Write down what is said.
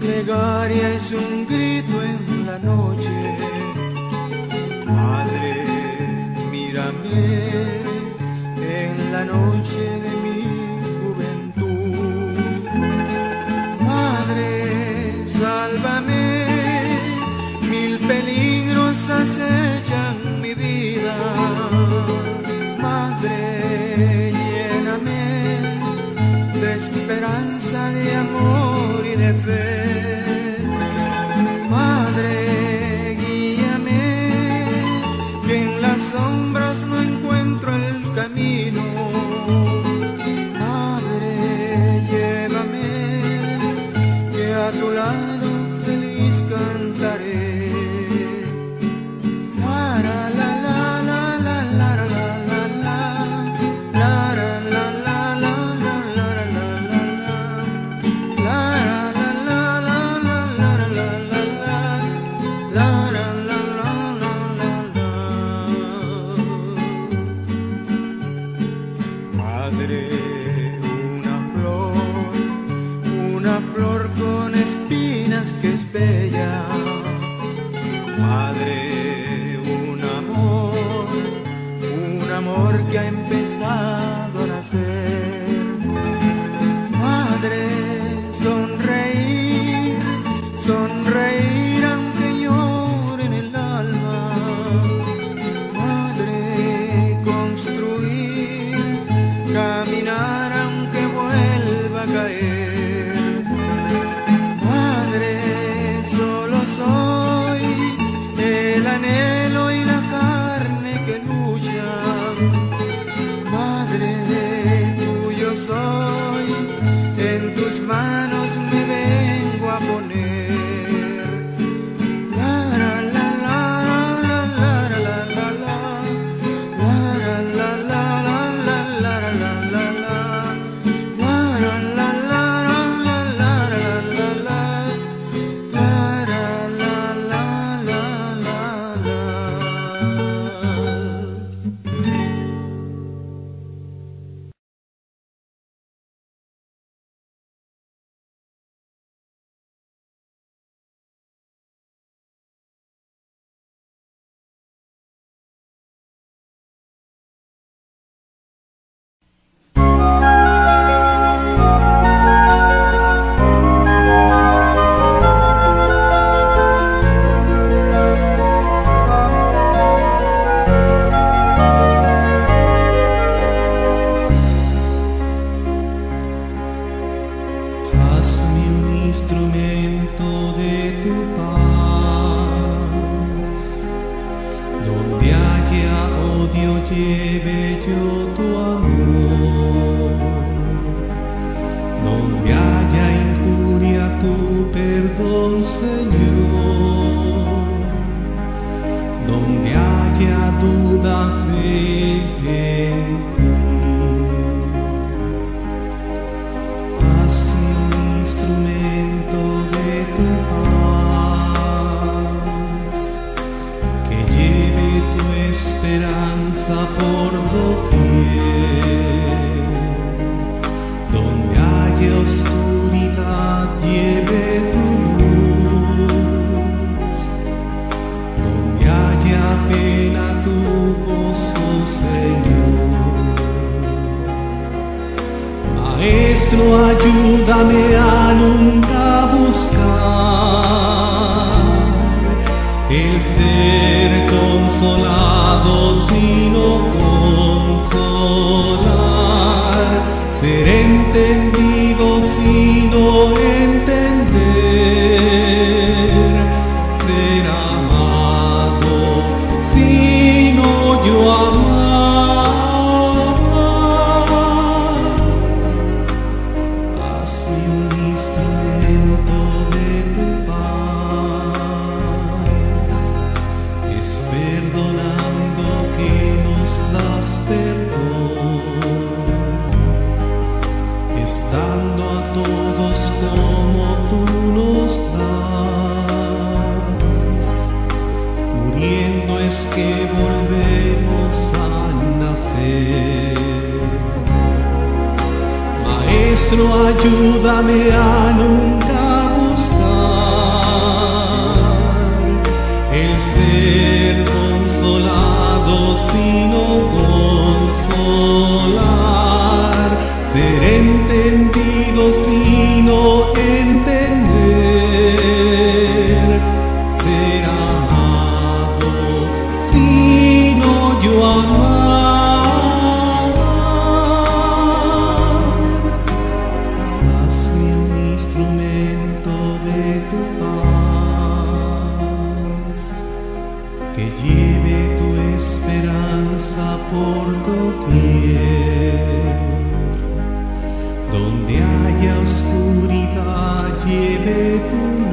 Plegaria es un grito en la noche. Madre, mírame en la noche. Donde haya odio lleve yo tu amor. maestro, ayúdame a nunca buscar el ser consolado sin maestro, ayúdame a nunca buscar el ser consolado, sino consolado. que lleve tu esperanza por doquier. Donde haya oscuridad, lleve tu luz.